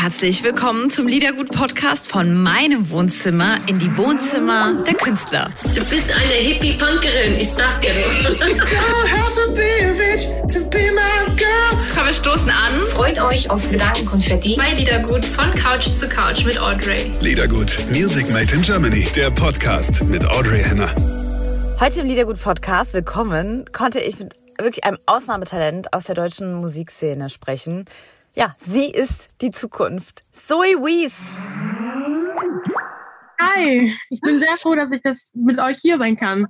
Herzlich willkommen zum Liedergut-Podcast von meinem Wohnzimmer in die Wohnzimmer der Künstler. Du bist eine Hippie-Punkerin, ich sag dir nur. Komm, wir stoßen an. Freut euch auf Gedankenkonfetti. Bei Liedergut von Couch zu Couch mit Audrey. Liedergut, Music Made in Germany, der Podcast mit Audrey Henner. Heute im Liedergut-Podcast, willkommen, konnte ich mit wirklich einem Ausnahmetalent aus der deutschen Musikszene sprechen. Ja, sie ist die Zukunft. Zoe Wies. Hi, ich bin sehr froh, dass ich das mit euch hier sein kann.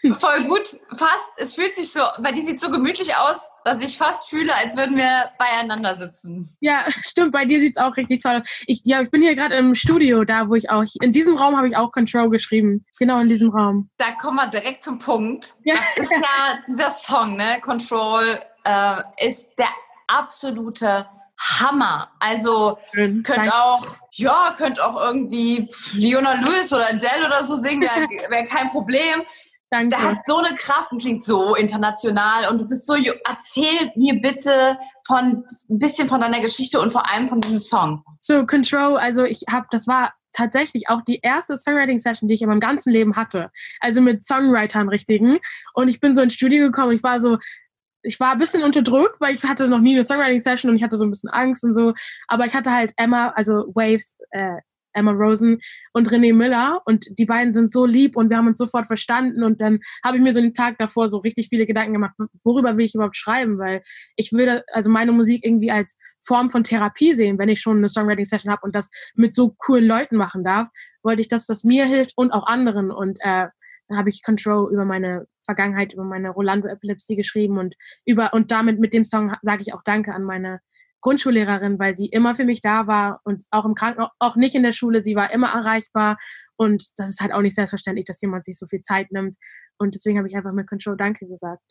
Voll gut, fast. Es fühlt sich so, bei dir sieht so gemütlich aus, dass ich fast fühle, als würden wir beieinander sitzen. Ja, stimmt, bei dir sieht es auch richtig toll aus. Ich, ja, ich bin hier gerade im Studio, da wo ich auch, in diesem Raum habe ich auch Control geschrieben. Genau in diesem Raum. Da kommen wir direkt zum Punkt. Ja. Das ist ja dieser Song, ne? Control äh, ist der absolute Hammer. Also Schön, könnt danke. auch, ja, könnt auch irgendwie Leona Lewis oder Adele oder so singen, wäre wär kein Problem. Danke. Der hat so eine Kraft und klingt so international und du bist so, erzähl mir bitte von ein bisschen von deiner Geschichte und vor allem von diesem Song. So Control, also ich habe, das war tatsächlich auch die erste Songwriting-Session, die ich in meinem ganzen Leben hatte. Also mit Songwritern richtigen. Und ich bin so ins Studio gekommen, ich war so, ich war ein bisschen unterdrückt, weil ich hatte noch nie eine Songwriting-Session und ich hatte so ein bisschen Angst und so. Aber ich hatte halt Emma, also Waves, äh, Emma Rosen und René Miller und die beiden sind so lieb und wir haben uns sofort verstanden. Und dann habe ich mir so den Tag davor so richtig viele Gedanken gemacht, worüber will ich überhaupt schreiben, weil ich würde also meine Musik irgendwie als Form von Therapie sehen, wenn ich schon eine Songwriting Session habe und das mit so coolen Leuten machen darf, wollte ich, dass das mir hilft und auch anderen. Und äh, dann habe ich Control über meine Vergangenheit, über meine Rolando-Epilepsie geschrieben und über und damit mit dem Song sage ich auch Danke an meine Grundschullehrerin, weil sie immer für mich da war und auch im Krankenhaus, auch nicht in der Schule, sie war immer erreichbar und das ist halt auch nicht selbstverständlich, dass jemand sich so viel Zeit nimmt und deswegen habe ich einfach mit Control Danke gesagt.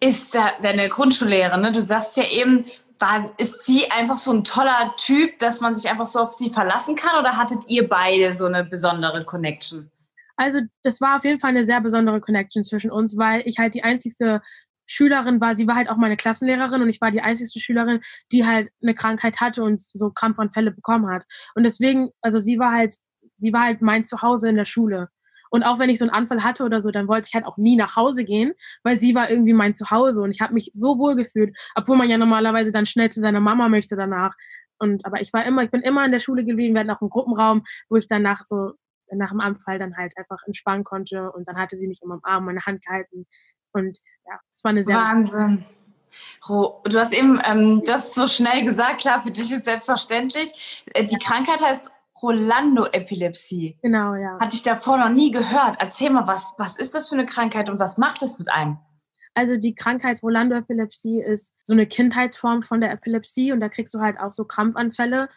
Ist da deine Grundschullehrerin, ne? du sagst ja eben, war, ist sie einfach so ein toller Typ, dass man sich einfach so auf sie verlassen kann oder hattet ihr beide so eine besondere Connection? Also das war auf jeden Fall eine sehr besondere Connection zwischen uns, weil ich halt die einzigste Schülerin war, sie war halt auch meine Klassenlehrerin und ich war die einzigste Schülerin, die halt eine Krankheit hatte und so Krampfanfälle bekommen hat. Und deswegen, also sie war halt, sie war halt mein Zuhause in der Schule. Und auch wenn ich so einen Anfall hatte oder so, dann wollte ich halt auch nie nach Hause gehen, weil sie war irgendwie mein Zuhause und ich habe mich so wohl gefühlt, obwohl man ja normalerweise dann schnell zu seiner Mama möchte danach. Und aber ich war immer, ich bin immer in der Schule geblieben, wir hatten auch einen Gruppenraum, wo ich danach so nach dem Anfall dann halt einfach entspannen konnte und dann hatte sie mich immer am Arm, meine Hand gehalten und ja, es war eine sehr Wahnsinn. Du hast eben ähm, das so schnell gesagt, klar, für dich ist selbstverständlich. Äh, die Krankheit heißt Rolando-Epilepsie. Genau, ja. Hatte ich davor noch nie gehört. Erzähl mal, was, was ist das für eine Krankheit und was macht das mit einem? Also die Krankheit Rolando-Epilepsie ist so eine Kindheitsform von der Epilepsie und da kriegst du halt auch so Krampfanfälle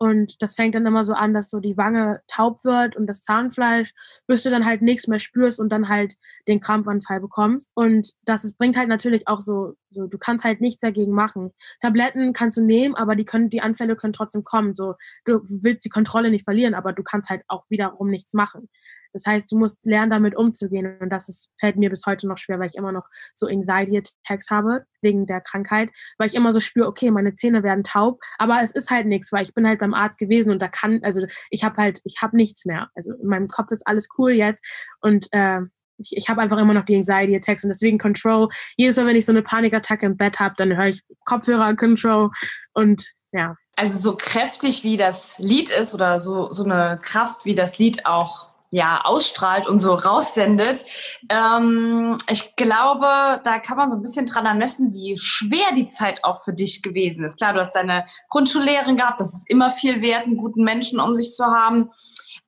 und das fängt dann immer so an, dass so die Wange taub wird und das Zahnfleisch, bis du dann halt nichts mehr spürst und dann halt den Krampfanfall bekommst. Und das bringt halt natürlich auch so, so, du kannst halt nichts dagegen machen. Tabletten kannst du nehmen, aber die können, die Anfälle können trotzdem kommen. So, du willst die Kontrolle nicht verlieren, aber du kannst halt auch wiederum nichts machen. Das heißt, du musst lernen, damit umzugehen. Und das ist, fällt mir bis heute noch schwer, weil ich immer noch so Anxiety-Attacks habe, wegen der Krankheit, weil ich immer so spüre, okay, meine Zähne werden taub, aber es ist halt nichts, weil ich bin halt beim Arzt gewesen und da kann, also ich habe halt, ich habe nichts mehr. Also in meinem Kopf ist alles cool jetzt und äh, ich, ich habe einfach immer noch die Anxiety-Attacks und deswegen Control. Jedes Mal, wenn ich so eine Panikattacke im Bett habe, dann höre ich Kopfhörer Control und ja. Also so kräftig wie das Lied ist oder so, so eine Kraft wie das Lied auch ja, ausstrahlt und so raussendet. Ähm, ich glaube, da kann man so ein bisschen dran ermessen, wie schwer die Zeit auch für dich gewesen ist. Klar, du hast deine Grundschullehrerin gehabt, das ist immer viel wert, einen guten Menschen um sich zu haben.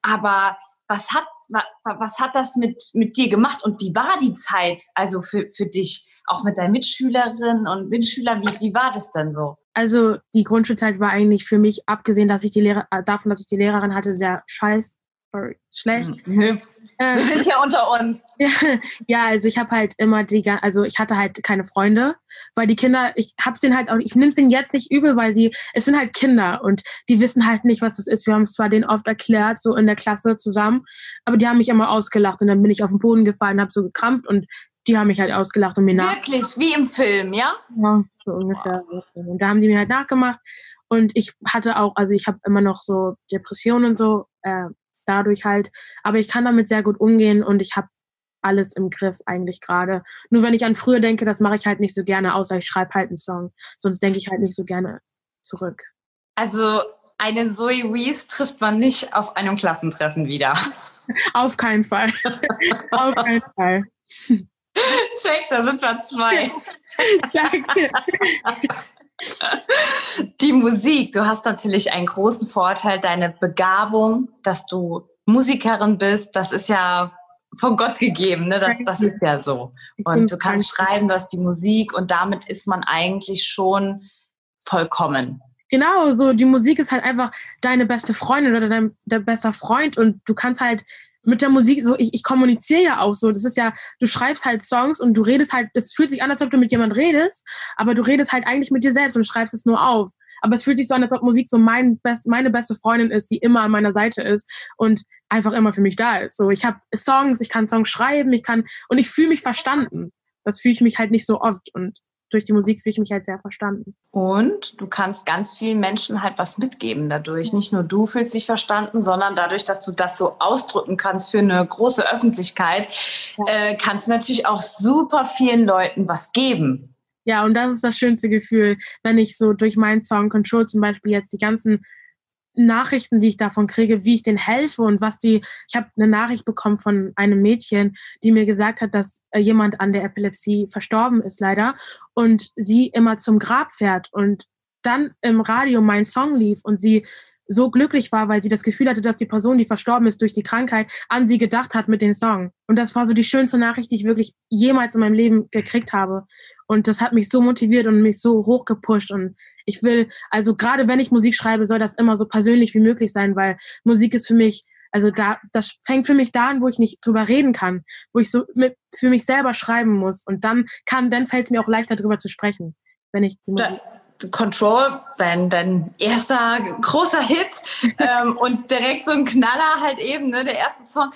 Aber was hat, was hat das mit, mit dir gemacht und wie war die Zeit also für, für dich? Auch mit deinen Mitschülerinnen und Mitschülern, wie, wie war das denn so? Also die Grundschulzeit war eigentlich für mich, abgesehen dass ich die Lehrer, äh, davon, dass ich die Lehrerin hatte, sehr scheiß sorry, schlecht. Mhm. Wir sind hier unter uns. ja, also ich habe halt immer die, also ich hatte halt keine Freunde, weil die Kinder, ich hab's denen halt auch, ich nehme es denen jetzt nicht übel, weil sie, es sind halt Kinder und die wissen halt nicht, was das ist. Wir haben es zwar denen oft erklärt, so in der Klasse zusammen, aber die haben mich immer ausgelacht und dann bin ich auf den Boden gefallen, habe so gekrampft und die haben mich halt ausgelacht und mir nach. Wirklich, wie im Film, ja? Ja, so ungefähr. Wow. Und da haben die mir halt nachgemacht Und ich hatte auch, also ich habe immer noch so Depressionen und so, äh, dadurch halt. Aber ich kann damit sehr gut umgehen und ich habe alles im Griff eigentlich gerade. Nur wenn ich an früher denke, das mache ich halt nicht so gerne, außer ich schreibe halt einen Song. Sonst denke ich halt nicht so gerne zurück. Also eine Zoe Wees trifft man nicht auf einem Klassentreffen wieder. Auf keinen Fall. auf keinen Fall. Check, da sind wir zwei. Danke. Die Musik, du hast natürlich einen großen Vorteil, deine Begabung, dass du Musikerin bist, das ist ja von Gott gegeben, ne? das, das ist ja so. Und du kannst schreiben, du hast die Musik und damit ist man eigentlich schon vollkommen. Genau, so die Musik ist halt einfach deine beste Freundin oder dein der beste Freund und du kannst halt mit der Musik so, ich, ich kommuniziere ja auch so. Das ist ja, du schreibst halt Songs und du redest halt, es fühlt sich an, als ob du mit jemand redest, aber du redest halt eigentlich mit dir selbst und schreibst es nur auf. Aber es fühlt sich so an, als ob Musik so mein best, meine beste Freundin ist, die immer an meiner Seite ist und einfach immer für mich da ist. So, ich habe Songs, ich kann Songs schreiben, ich kann, und ich fühle mich verstanden. Das fühle ich mich halt nicht so oft und durch die Musik fühle ich mich halt sehr verstanden. Und du kannst ganz vielen Menschen halt was mitgeben dadurch. Nicht nur du fühlst dich verstanden, sondern dadurch, dass du das so ausdrücken kannst für eine große Öffentlichkeit, ja. äh, kannst du natürlich auch super vielen Leuten was geben. Ja, und das ist das schönste Gefühl, wenn ich so durch meinen Song Control zum Beispiel jetzt die ganzen Nachrichten, die ich davon kriege, wie ich denen helfe und was die. Ich habe eine Nachricht bekommen von einem Mädchen, die mir gesagt hat, dass äh, jemand an der Epilepsie verstorben ist, leider, und sie immer zum Grab fährt und dann im Radio mein Song lief und sie so glücklich war, weil sie das Gefühl hatte, dass die Person, die verstorben ist durch die Krankheit, an sie gedacht hat mit dem Song. Und das war so die schönste Nachricht, die ich wirklich jemals in meinem Leben gekriegt habe. Und das hat mich so motiviert und mich so hochgepusht. Und ich will, also gerade wenn ich Musik schreibe, soll das immer so persönlich wie möglich sein, weil Musik ist für mich, also da, das fängt für mich da an, wo ich nicht drüber reden kann, wo ich so mit, für mich selber schreiben muss. Und dann kann, dann fällt es mir auch leichter, drüber zu sprechen, wenn ich die Musik Control, dein, dein erster großer Hit ähm, und direkt so ein Knaller halt eben, ne, der erste Song.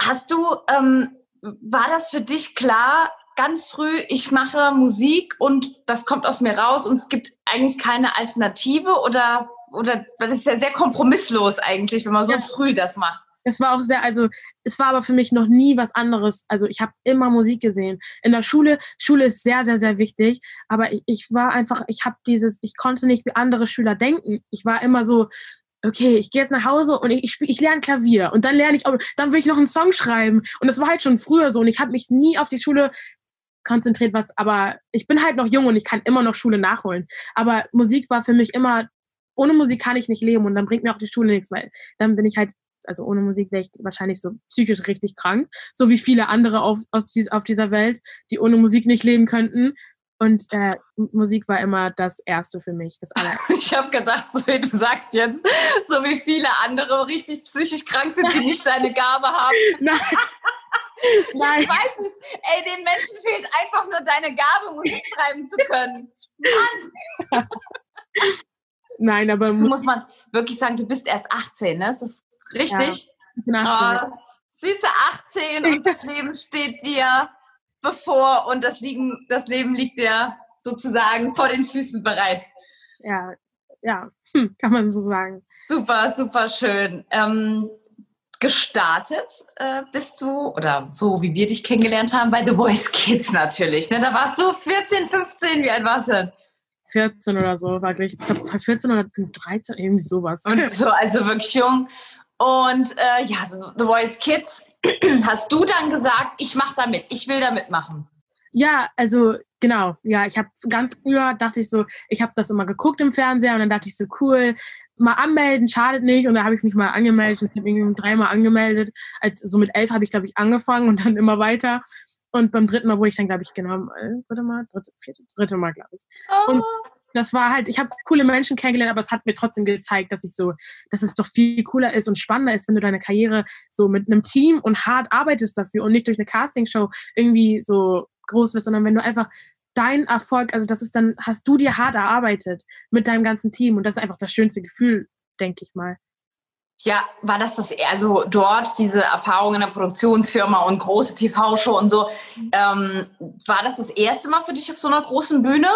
Hast du, ähm, war das für dich klar, ganz früh, ich mache Musik und das kommt aus mir raus und es gibt eigentlich keine Alternative oder, oder das ist ja sehr kompromisslos eigentlich, wenn man so ja. früh das macht. Es war auch sehr, also es war aber für mich noch nie was anderes. Also ich habe immer Musik gesehen. In der Schule, Schule ist sehr, sehr, sehr wichtig, aber ich, ich war einfach, ich habe dieses, ich konnte nicht wie andere Schüler denken. Ich war immer so, okay, ich gehe jetzt nach Hause und ich, ich, ich lerne Klavier und dann lerne ich, dann will ich noch einen Song schreiben. Und das war halt schon früher so und ich habe mich nie auf die Schule konzentriert, was, aber ich bin halt noch jung und ich kann immer noch Schule nachholen. Aber Musik war für mich immer, ohne Musik kann ich nicht leben und dann bringt mir auch die Schule nichts, weil dann bin ich halt also ohne Musik wäre ich wahrscheinlich so psychisch richtig krank, so wie viele andere auf, aus auf dieser Welt, die ohne Musik nicht leben könnten. Und äh, Musik war immer das Erste für mich, das aller. Ich habe gedacht, so wie du sagst jetzt, so wie viele andere richtig psychisch krank sind, die nicht deine Gabe haben. Nein. Nein. Ich weiß nicht, ey, den Menschen fehlt einfach nur deine Gabe, Musik schreiben zu können. Mann! Nein, aber. So muss man wirklich sagen, du bist erst 18, ne? Ist das richtig? Ja, oh, süße 18 und das Leben steht dir bevor und das, liegen, das Leben liegt dir sozusagen vor den Füßen bereit. Ja, ja, hm, kann man so sagen. Super, super schön. Ähm, gestartet äh, bist du, oder so wie wir dich kennengelernt haben, bei The Voice Kids natürlich. Ne? Da warst du 14, 15, wie alt warst du denn? 14 oder so, war gleich, ich glaube 14 oder 13, irgendwie sowas. Und so, also wirklich jung. Und äh, ja, so The Voice Kids, hast du dann gesagt, ich mache da mit, ich will da mitmachen? Ja, also genau, ja, ich habe ganz früher dachte ich so, ich habe das immer geguckt im Fernseher und dann dachte ich so, cool, mal anmelden, schadet nicht. Und da habe ich mich mal angemeldet. Ich habe irgendwie dreimal angemeldet. Als, so mit elf habe ich, glaube ich, angefangen und dann immer weiter. Und beim dritten Mal wurde ich dann, glaube ich, genommen. Äh, dritte Mal, dritte, vierte, dritte Mal, glaube ich. Oh. Und das war halt, ich habe coole Menschen kennengelernt, aber es hat mir trotzdem gezeigt, dass ich so, dass es doch viel cooler ist und spannender ist, wenn du deine Karriere so mit einem Team und hart arbeitest dafür und nicht durch eine Castingshow irgendwie so groß wirst, sondern wenn du einfach dein Erfolg, also das ist dann, hast du dir hart erarbeitet mit deinem ganzen Team und das ist einfach das schönste Gefühl, denke ich mal. Ja, war das das, also dort diese Erfahrung in der Produktionsfirma und große TV-Show und so, ähm, war das das erste Mal für dich auf so einer großen Bühne?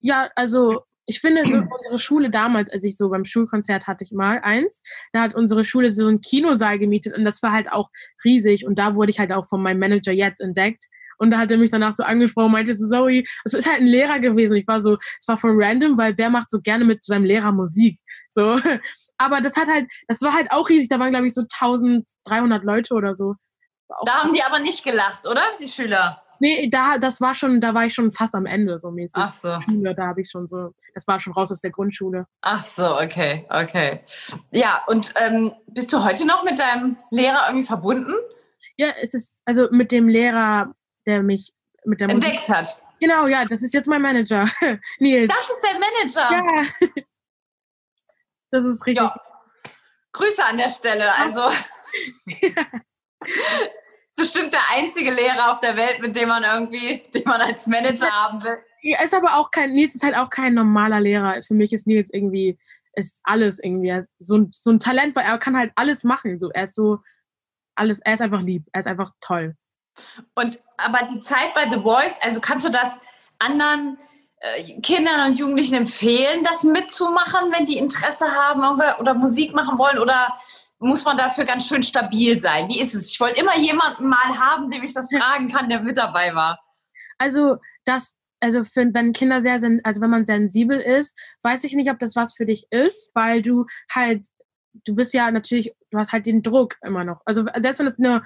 Ja, also ich finde, so unsere Schule damals, als ich so beim Schulkonzert hatte ich mal eins, da hat unsere Schule so einen Kinosaal gemietet und das war halt auch riesig und da wurde ich halt auch von meinem Manager jetzt entdeckt. Und da hat er mich danach so angesprochen, meinte so, Zoe, es ist halt ein Lehrer gewesen. Ich war so, es war voll random, weil wer macht so gerne mit seinem Lehrer Musik? So. Aber das hat halt, das war halt auch riesig. Da waren, glaube ich, so 1300 Leute oder so. Da haben die aber nicht gelacht, oder? Die Schüler. Nee, da, das war schon, da war ich schon fast am Ende so mäßig. Ach so. Da habe ich schon so, das war schon raus aus der Grundschule. Ach so, okay, okay. Ja, und ähm, bist du heute noch mit deinem Lehrer irgendwie verbunden? Ja, es ist, also mit dem Lehrer, der mich mit der Musik- Entdeckt hat. Genau, ja, das ist jetzt mein Manager. Nils. Das ist der Manager. ja. das ist richtig. Ja. Grüße an der Stelle. Also bestimmt der einzige Lehrer auf der Welt, mit dem man irgendwie, den man als Manager haben will. Er ist aber auch kein, Nils ist halt auch kein normaler Lehrer. Für mich ist Nils irgendwie, ist alles irgendwie er ist so, ein- so ein Talent, weil er kann halt alles machen. So, er ist so, alles, er ist einfach lieb, er ist einfach toll. Und aber die Zeit bei The Voice, also kannst du das anderen äh, Kindern und Jugendlichen empfehlen, das mitzumachen, wenn die Interesse haben oder Musik machen wollen? Oder muss man dafür ganz schön stabil sein? Wie ist es? Ich wollte immer jemanden mal haben, dem ich das fragen kann, der mit dabei war. Also, das, also für, wenn Kinder sehr, also wenn man sensibel ist, weiß ich nicht, ob das was für dich ist, weil du halt, du bist ja natürlich, du hast halt den Druck immer noch. Also selbst wenn es nur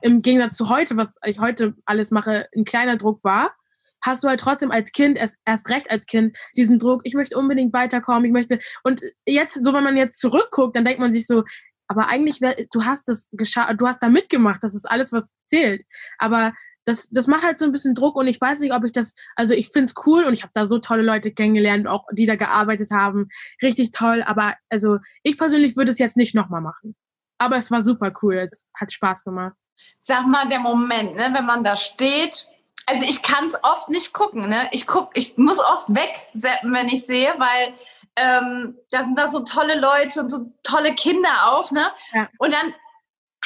im Gegensatz zu heute, was ich heute alles mache, ein kleiner Druck war, hast du halt trotzdem als Kind, erst, erst recht als Kind, diesen Druck, ich möchte unbedingt weiterkommen, ich möchte, und jetzt, so wenn man jetzt zurückguckt, dann denkt man sich so, aber eigentlich, du hast das gescha du hast da mitgemacht, das ist alles, was zählt. Aber das, das macht halt so ein bisschen Druck und ich weiß nicht, ob ich das, also ich find's cool und ich habe da so tolle Leute kennengelernt, auch die da gearbeitet haben. Richtig toll, aber also ich persönlich würde es jetzt nicht nochmal machen. Aber es war super cool, es hat Spaß gemacht. Sag mal, der Moment, ne, wenn man da steht. Also ich kann es oft nicht gucken, ne? Ich guck, ich muss oft wegseppen, wenn ich sehe, weil ähm, da sind da so tolle Leute und so tolle Kinder auch, ne? Ja. Und dann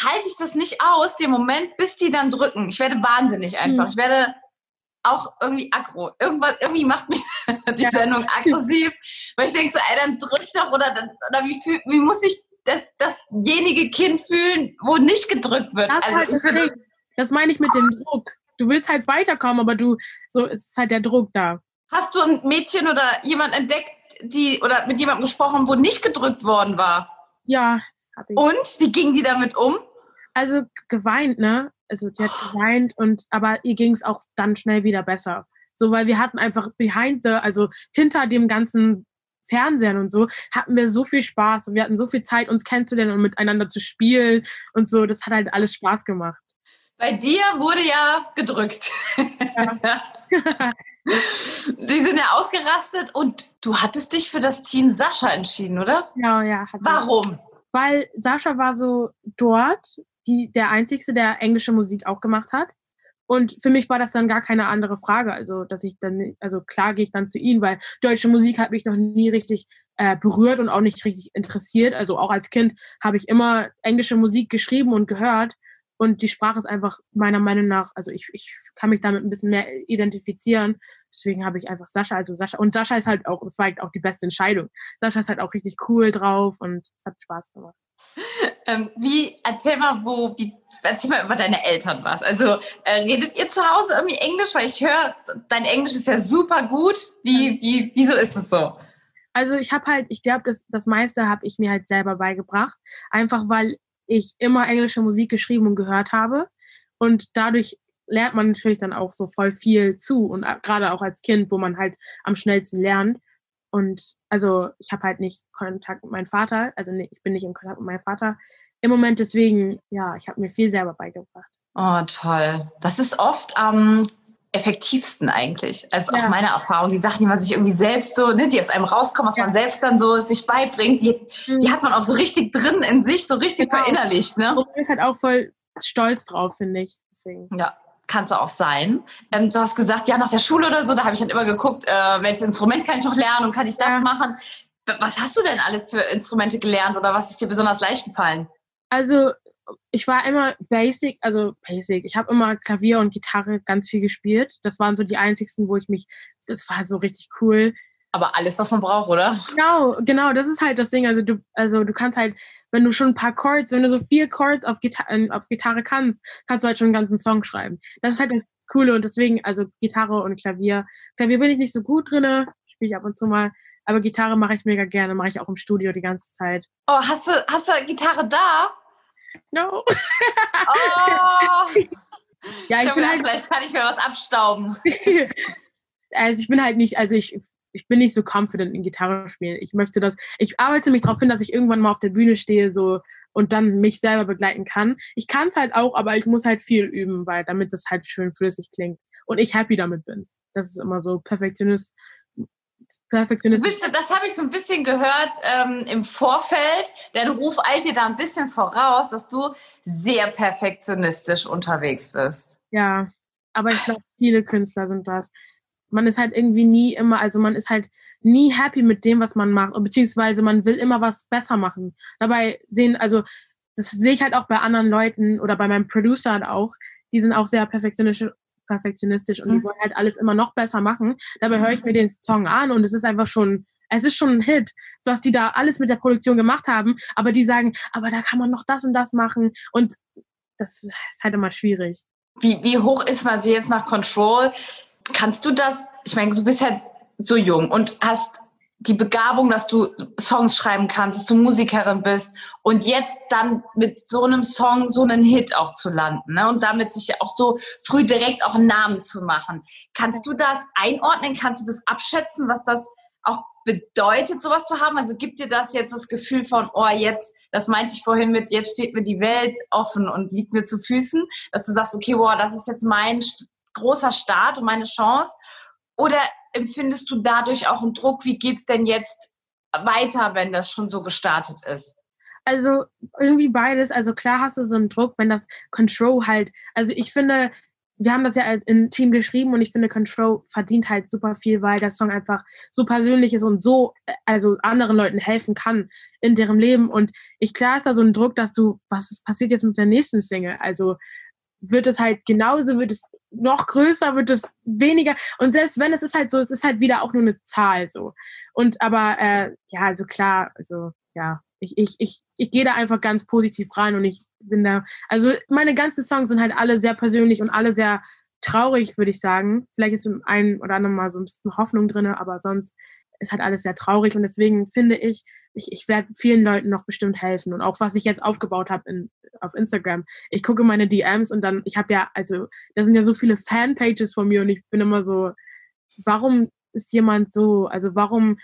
halte ich das nicht aus, den Moment, bis die dann drücken. Ich werde wahnsinnig einfach. Mhm. Ich werde auch irgendwie aggro. Irgendwas, irgendwie macht mich die Ja. Sendung aggressiv, weil ich denke so, ey, dann drück doch oder dann, oder wie, fühl, wie muss sich das, dasjenige Kind fühlen, wo nicht gedrückt wird? Das, ist halt Also ich das, finde, das meine ich mit dem Druck. Du willst halt weiterkommen, aber du, so ist halt der Druck da. Hast du ein Mädchen oder jemand entdeckt, die oder mit jemandem gesprochen, wo nicht gedrückt worden war? Ja, hab ich. Und wie ging die damit um? Also geweint, ne? Also die hat geweint und aber ihr ging es auch dann schnell wieder besser. So, weil wir hatten einfach behind the, also hinter dem ganzen Fernsehen und so, hatten wir so viel Spaß und wir hatten so viel Zeit, uns kennenzulernen und miteinander zu spielen und so. Das hat halt alles Spaß gemacht. Bei dir wurde ja gedrückt. die sind ja ausgerastet und du hattest dich für das Team Sascha entschieden, oder? ja, ja. Warum? Weil Sascha war so dort die, der Einzige, der englische Musik auch gemacht hat. Und für mich war das dann gar keine andere Frage. Also, dass ich dann, also klar gehe ich dann zu ihm, weil deutsche Musik hat mich noch nie richtig äh, berührt und auch nicht richtig interessiert. Also auch als Kind habe ich immer englische Musik geschrieben und gehört. Und die Sprache ist einfach meiner Meinung nach, also ich, ich kann mich damit ein bisschen mehr identifizieren. Deswegen habe ich einfach Sascha, also Sascha. Und Sascha ist halt auch, das war halt auch die beste Entscheidung. Sascha ist halt auch richtig cool drauf und es hat Spaß gemacht. Ähm, wie, erzähl mal, wo, wie, erzähl mal über deine Eltern was. Also, äh, redet ihr zu Hause irgendwie Englisch? Weil ich höre, dein Englisch ist ja super gut. Wie, wie, wieso ist es so? Also ich habe halt, ich glaube, das, das meiste habe ich mir halt selber beigebracht. Einfach weil ich immer englische Musik geschrieben und gehört habe. Und dadurch lernt man natürlich dann auch so voll viel zu. Und a- gerade auch als Kind, wo man halt am schnellsten lernt. Und also ich habe halt nicht Kontakt mit meinem Vater, also nee, ich bin nicht im Kontakt mit meinem Vater im Moment. Deswegen, ja, ich habe mir viel selber beigebracht. Oh, toll. Das ist oft am effektivsten eigentlich. Also auch Ja. meine Erfahrung. Die Sachen, die man sich irgendwie selbst so, ne, die aus einem rauskommen, was Ja. man selbst dann so sich beibringt, die, die hat man auch so richtig drin in sich, so richtig Genau. verinnerlicht, ne? Und ist halt auch voll stolz drauf, finde ich. Deswegen. Ja, kannst du auch sein. Ähm, du hast gesagt, ja, nach der Schule oder so, da habe ich dann immer geguckt, äh, welches Instrument kann ich noch lernen und kann ich das Ja. machen. Was hast du denn alles für Instrumente gelernt oder was ist dir besonders leicht gefallen? Also ich war immer basic, also basic. Ich habe immer Klavier und Gitarre ganz viel gespielt. Das waren so die einzigsten, wo ich mich, das war so richtig cool. Aber alles, was man braucht, oder? Genau, genau, das ist halt das Ding. Also du, also du kannst halt, wenn du schon ein paar Chords, wenn du so vier Chords auf, Gita äh, auf Gitarre kannst, kannst du halt schon einen ganzen Song schreiben. Das ist halt das Coole und deswegen, also Gitarre und Klavier. Klavier bin ich nicht so gut drinne, spiele ich ab und zu mal, aber Gitarre mache ich mega gerne, mache ich auch im Studio die ganze Zeit. Oh, hast du, hast du Gitarre da? No. Oh! ja, ich ich bin gedacht, halt, vielleicht kann ich mir was abstauben. also ich bin halt nicht, also ich, ich bin nicht so confident in Gitarre spielen. Ich möchte das, ich arbeite mich darauf hin, dass ich irgendwann mal auf der Bühne stehe so und dann mich selber begleiten kann. Ich kann es halt auch, aber ich muss halt viel üben, weil damit das halt schön flüssig klingt und ich happy damit bin. Das ist immer so Perfektionist. Perfektionist. Wisst ihr, das habe ich so ein bisschen gehört ähm, im Vorfeld. Dein Ruf eilt dir da ein bisschen voraus, dass du sehr perfektionistisch unterwegs bist. Ja, aber ich glaube, viele Künstler sind das. Man ist halt irgendwie nie immer, also man ist halt nie happy mit dem, was man macht, beziehungsweise man will immer was besser machen. Dabei sehen, also das sehe ich halt auch bei anderen Leuten oder bei meinem Producer halt auch, die sind auch sehr perfektionistisch, perfektionistisch und die Mhm. wollen halt alles immer noch besser machen. Dabei höre ich mir den Song an und es ist einfach schon, es ist schon ein Hit, was die da alles mit der Produktion gemacht haben, aber die sagen, aber da kann man noch das und das machen und das ist halt immer schwierig. Wie, wie hoch ist also jetzt nach Control? Kannst du das, ich meine, du bist halt so jung und hast die Begabung, dass du Songs schreiben kannst, dass du Musikerin bist und jetzt dann mit so einem Song so einen Hit auch zu landen ne? und damit sich auch so früh direkt auch einen Namen zu machen. Kannst du das einordnen? Kannst du das abschätzen, was das auch bedeutet, sowas zu haben? Also gibt dir das jetzt das Gefühl von, oh, jetzt, das meinte ich vorhin mit, jetzt steht mir die Welt offen und liegt mir zu Füßen, dass du sagst, okay, wow, das ist jetzt mein großer Start und meine Chance? Oder empfindest du dadurch auch einen Druck? Wie geht's denn jetzt weiter, wenn das schon so gestartet ist? Also irgendwie beides. Also klar hast du so einen Druck, wenn das Control halt, also ich finde, wir haben das ja im Team geschrieben und ich finde, Control verdient halt super viel, weil der Song einfach so persönlich ist und so, äh, also anderen Leuten helfen kann in deren Leben. Und ich klar ist da so ein Druck, dass du, was ist passiert jetzt mit der nächsten Single? Also wird es halt genauso, wird es noch größer, wird es weniger. Und selbst wenn es ist halt so, es ist halt wieder auch nur eine Zahl so. Und aber äh, ja, also klar, also ja, ich, ich, ich, ich gehe da einfach ganz positiv rein und ich bin da, also meine ganzen Songs sind halt alle sehr persönlich und alle sehr traurig, würde ich sagen. Vielleicht ist im einen oder anderen mal so ein bisschen Hoffnung drin, aber sonst ist halt alles sehr traurig und deswegen finde ich, ich, ich werde vielen Leuten noch bestimmt helfen und auch was ich jetzt aufgebaut habe in, auf Instagram. Ich gucke meine DMs und dann, ich habe ja, also da sind ja so viele Fanpages von mir und ich bin immer so, warum ist jemand so, also warum,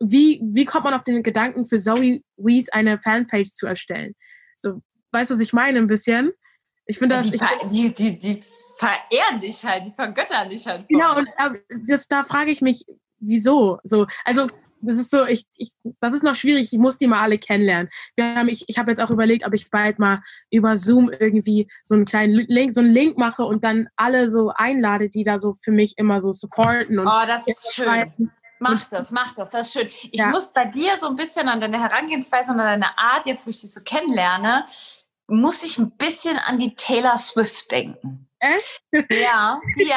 wie, wie kommt man auf den Gedanken für Zoe Wees eine Fanpage zu erstellen? So, weißt du, was ich meine ein bisschen? Ich finde das, die, ich, die, die, die verehren dich halt, die vergöttern dich halt. Genau, und äh, das, da frage ich mich, wieso? So, also das ist so, ich, ich, das ist noch schwierig, ich muss die mal alle kennenlernen. Wir haben, ich, ich habe jetzt auch überlegt, ob ich bald mal über Zoom irgendwie so einen kleinen Link, so einen Link mache und dann alle so einlade, die da so für mich immer so supporten und Oh, das ist schön. Mach das, mach das, das ist schön. Ich Ja. muss bei dir so ein bisschen an deine Herangehensweise und an deine Art, jetzt wo ich dich so kennenlerne, muss ich ein bisschen an die Taylor Swift denken. Echt? Ja, ja.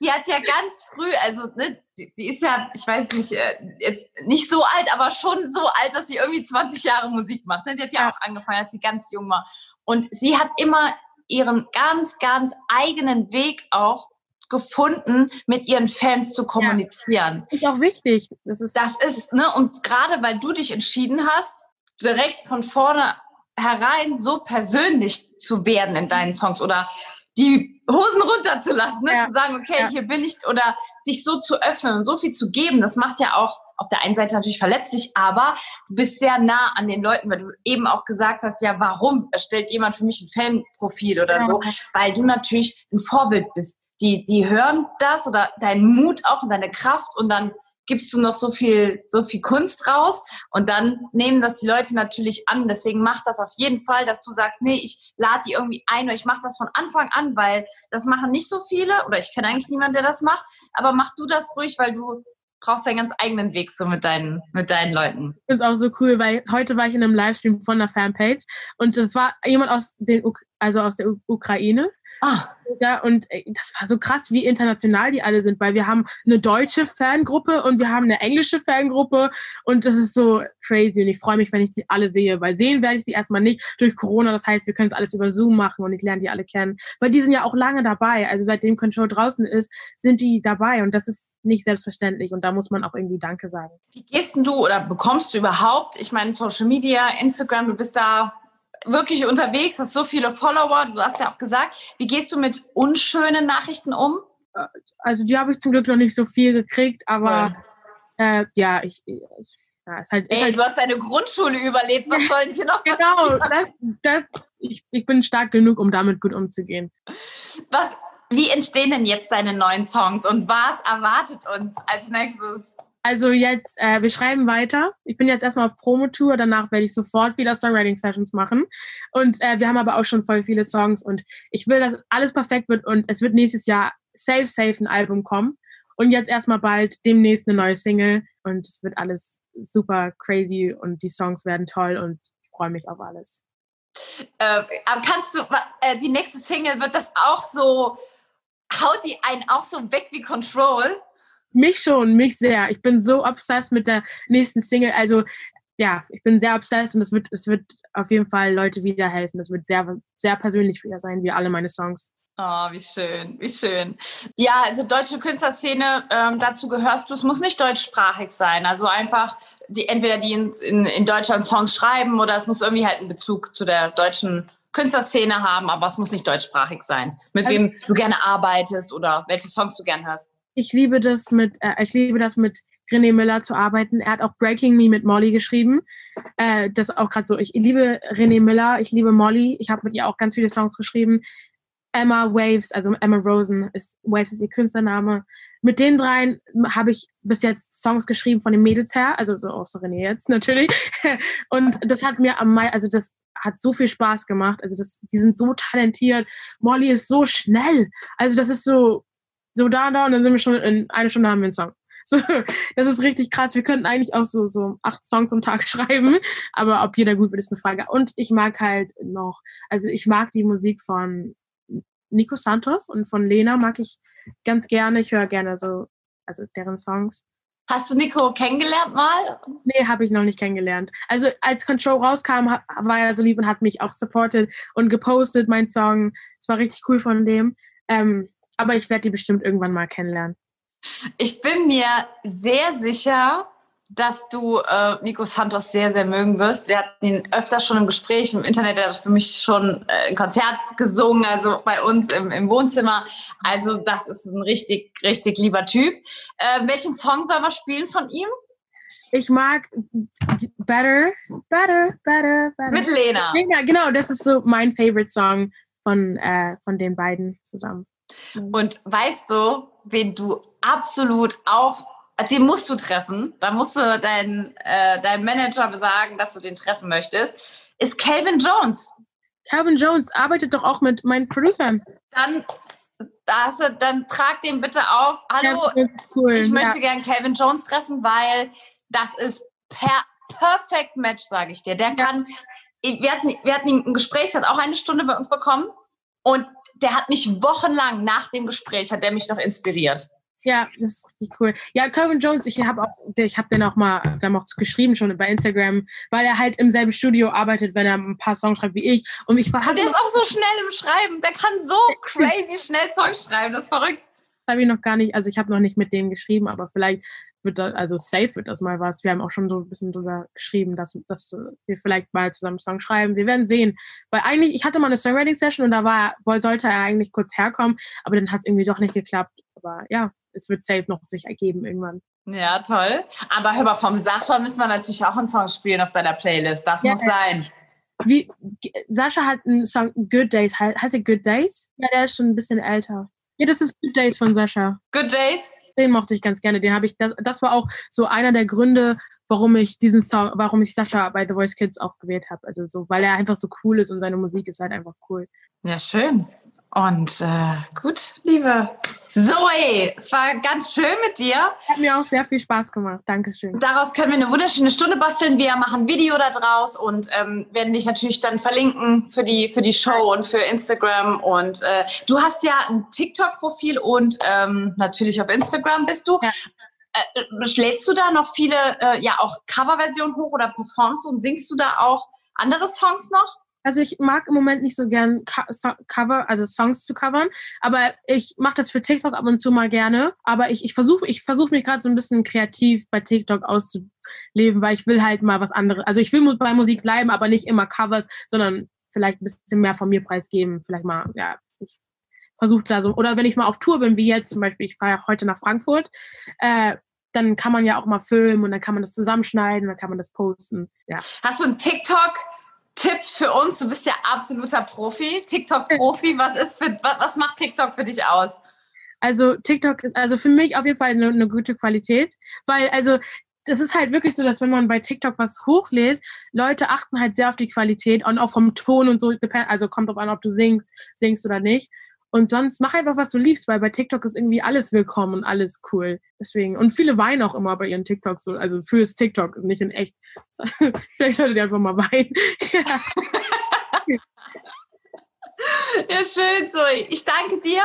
Die hat ja ganz früh, also ne, die ist ja, ich weiß nicht, äh, jetzt nicht so alt, aber schon so alt, dass sie irgendwie 20 Jahre Musik macht. Ne? Die hat ja Ja. auch angefangen, als sie ganz jung war. Und sie hat immer ihren ganz, ganz eigenen Weg auch gefunden, mit ihren Fans zu kommunizieren. Ist auch wichtig. Das ist, Das ist, ne, und gerade weil du dich entschieden hast, direkt von vorne herein so persönlich zu werden in deinen Songs oder die Hosen runterzulassen, ne, Ja. zu sagen, okay, Ja. hier bin ich, oder dich so zu öffnen und so viel zu geben, das macht ja auch auf der einen Seite natürlich verletzlich, aber du bist sehr nah an den Leuten, weil du eben auch gesagt hast, ja, warum erstellt jemand für mich ein Fanprofil oder Ja. so, weil du natürlich ein Vorbild bist. Die, die hören das oder deinen Mut auch und deine Kraft und dann gibst du noch so viel, so viel Kunst raus und dann nehmen das die Leute natürlich an. Deswegen mach das auf jeden Fall, dass du sagst, nee, ich lade die irgendwie ein oder ich mache das von Anfang an, weil das machen nicht so viele oder ich kenne eigentlich niemanden, der das macht. Aber mach du das ruhig, weil du brauchst deinen ganz eigenen Weg so mit deinen, mit deinen Leuten. Ich finde es auch so cool, weil heute war ich in einem Livestream von der Fanpage und das war jemand aus den also aus der Ukraine Ah, Da, und äh, das war so krass, wie international die alle sind, weil wir haben eine deutsche Fangruppe und wir haben eine englische Fangruppe und das ist so crazy und ich freue mich, wenn ich die alle sehe, weil sehen werde ich sie erstmal nicht durch Corona, das heißt, wir können es alles über Zoom machen und ich lerne die alle kennen, weil die sind ja auch lange dabei, also seitdem Control draußen ist, sind die dabei und das ist nicht selbstverständlich und da muss man auch irgendwie Danke sagen. wie gehst denn du oder bekommst du überhaupt, ich meine Social Media, Instagram, du bist da wirklich unterwegs, hast so viele Follower, du hast ja auch gesagt, wie gehst du mit unschönen Nachrichten um? Also die habe ich zum Glück noch nicht so viel gekriegt, aber äh, ja, ich, ich ja, ist halt, ist Ey, halt du hast deine Grundschule überlebt, was soll denn hier noch genau, passieren? das, das, ich, ich bin stark genug, um damit gut umzugehen. Was, wie entstehen denn jetzt deine neuen Songs und was erwartet uns als nächstes? Also jetzt, äh, wir schreiben weiter. Ich bin jetzt erstmal auf Promotour, danach werde ich sofort wieder Songwriting-Sessions machen. Und äh, wir haben aber auch schon voll viele Songs und ich will, dass alles perfekt wird und es wird nächstes Jahr safe, safe ein Album kommen. Und jetzt erstmal bald demnächst eine neue Single und es wird alles super crazy und die Songs werden toll und ich freue mich auf alles. Äh, kannst du, äh, die nächste Single, wird das auch so, haut die einen auch so weg wie Control? Mich schon, mich sehr. Ich bin so obsessed mit der nächsten Single. Also ja, ich bin sehr obsessed und es wird, es wird auf jeden Fall Leute wieder helfen. Es wird sehr, sehr persönlich wieder sein, wie alle meine Songs. Oh, wie schön, wie schön. Ja, also deutsche Künstlerszene, ähm, dazu gehörst du, es muss nicht deutschsprachig sein. Also einfach, die, entweder die in, in, in Deutschland Songs schreiben oder es muss irgendwie halt einen Bezug zu der deutschen Künstlerszene haben, aber es muss nicht deutschsprachig sein. Mit Also- wem du gerne arbeitest oder welche Songs du gerne hörst. Ich liebe das mit, äh, ich liebe das mit René Miller zu arbeiten. Er hat auch Breaking Me mit Molly geschrieben. Äh, das auch gerade so. Ich liebe René Miller, ich liebe Molly. Ich habe mit ihr auch ganz viele Songs geschrieben. Emma Waves, also Emma Rosen ist Waves ist ihr Künstlername. Mit den dreien habe ich bis jetzt Songs geschrieben von den Mädels her, also so auch so René jetzt natürlich. Und das hat mir am meisten, also das hat so viel Spaß gemacht. Also das, die sind so talentiert. Molly ist so schnell. Also das ist so, so da, da und dann sind wir schon in eine Stunde haben wir einen Song. So, das ist richtig krass. Wir könnten eigentlich auch so, so acht Songs am Tag schreiben, aber ob jeder gut wird, ist eine Frage. Und ich mag halt noch, also ich mag die Musik von Nico Santos und von Lena mag ich ganz gerne. Ich höre gerne so, also deren Songs. Hast du Nico kennengelernt mal? Nee, habe ich noch nicht kennengelernt. Also als Control rauskam, war er so lieb und hat mich auch supported und gepostet, mein Song. Es war richtig cool von dem. Ähm, aber ich werde die bestimmt irgendwann mal kennenlernen. Ich bin mir sehr sicher, dass du äh, Nico Santos sehr, sehr mögen wirst. Wir hatten ihn öfter schon im Gespräch im Internet. Er hat für mich schon äh, ein Konzert gesungen, also bei uns im, im Wohnzimmer. Also das ist ein richtig, richtig lieber Typ. Äh, welchen Song soll man spielen von ihm? Ich mag Better, Better, Better, Better. Mit Lena. Lena, genau, das ist so mein Favorite Song von, äh, von den beiden zusammen. Und weißt du, wen du absolut auch, den musst du treffen, da musst du deinen äh, dein Manager sagen, dass du den treffen möchtest, ist Calvin Jones. Calvin Jones arbeitet doch auch mit meinen Producern. Dann, da hast du, dann trag den bitte auf. Hallo, cool. ich möchte ja. gern Calvin Jones treffen, weil das ist per perfect Match, sage ich dir. Der kann, wir hatten, wir hatten ihm ein Gespräch, der hat auch eine Stunde bei uns bekommen und der hat mich wochenlang nach dem Gespräch, hat der mich noch inspiriert. Ja, das ist richtig cool. Ja, Calvin Jones, ich habe auch, ich habe den auch mal, wir haben auch geschrieben schon bei Instagram, weil er halt im selben Studio arbeitet, wenn er ein paar Songs schreibt wie ich. Und ich war Und der ist auch so schnell im Schreiben. Der kann so crazy schnell Songs schreiben. Das ist verrückt. Das habe ich noch gar nicht, also ich habe noch nicht mit denen geschrieben, aber vielleicht wird das, also safe wird das mal was. Wir haben auch schon so ein bisschen drüber geschrieben, dass, dass wir vielleicht mal zusammen einen Song schreiben. Wir werden sehen. Weil eigentlich, ich hatte mal eine Songwriting-Session und da war, sollte er eigentlich kurz herkommen, aber dann hat es irgendwie doch nicht geklappt. Aber ja, es wird safe noch sich ergeben irgendwann. Ja, toll. Aber hör mal, vom Sascha müssen wir natürlich auch einen Song spielen auf deiner Playlist. Das Ja. muss sein. Wie, Sascha hat einen Song Good Days, he- heißt er Good Days? Ja, der ist schon ein bisschen älter. Ja, das ist Good Days von Sascha. Good Days. Den mochte ich ganz gerne. Den habe ich, das, das war auch so einer der Gründe, warum ich diesen Song, warum ich Sascha bei The Voice Kids auch gewählt habe. Also so, weil er einfach so cool ist und seine Musik ist halt einfach cool. Ja, schön. Und äh, gut, liebe Zoe, es war ganz schön mit dir. Hat mir auch sehr viel Spaß gemacht. Dankeschön. Daraus können wir eine wunderschöne Stunde basteln. Wir machen ein Video da draus und ähm, werden dich natürlich dann verlinken für die, für die Show und für Instagram. Und äh, du hast ja ein TikTok-Profil und ähm, natürlich auf Instagram bist du. Ja. Äh, lädst du da noch viele, äh, ja, auch Coverversionen hoch oder performst und singst du da auch andere Songs noch? Also ich mag im Moment nicht so gern Cover, also Songs zu covern, aber ich mache das für TikTok ab und zu mal gerne. Aber ich, ich versuche ich versuch mich gerade so ein bisschen kreativ bei TikTok auszuleben, weil ich will halt mal was anderes. Also ich will bei Musik bleiben, aber nicht immer Covers, sondern vielleicht ein bisschen mehr von mir preisgeben. Vielleicht mal, ja, ich versuche da so. Oder wenn ich mal auf Tour bin, wie jetzt zum Beispiel, ich fahre ja heute nach Frankfurt, äh, dann kann man ja auch mal filmen und dann kann man das zusammenschneiden dann kann man das posten. Ja. Hast du einen TikTok? Tipp für uns, du bist ja absoluter Profi, TikTok-Profi. Was ist was macht TikTok für dich aus? Also TikTok ist also für mich auf jeden Fall eine, eine gute Qualität, weil also das ist halt wirklich so, dass wenn man bei TikTok was hochlädt, Leute achten halt sehr auf die Qualität und auch vom Ton und so, also kommt drauf an, ob du singst, singst oder nicht. Und sonst mach einfach, was du liebst, weil bei TikTok ist irgendwie alles willkommen und alles cool. Deswegen. Und viele weinen auch immer bei ihren TikToks, so, also fürs TikTok, nicht in echt. Vielleicht solltet ihr einfach mal weinen. ja. ja, schön, Zoe. Ich danke dir.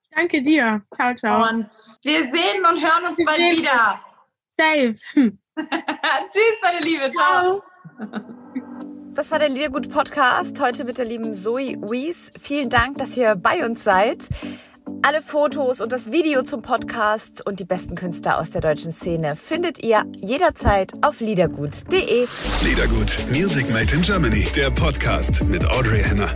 Ich danke dir. Ciao, ciao. Und wir sehen und hören uns wir bald wieder. Safe. Tschüss, meine Liebe. ciao. ciao. Das war der Liedergut Podcast heute mit der lieben Zoe Wies. Vielen Dank, dass ihr bei uns seid. Alle Fotos und das Video zum Podcast und die besten Künstler aus der deutschen Szene findet ihr jederzeit auf liedergut.de. Liedergut, Music Made in Germany, der Podcast mit Audrey Henner.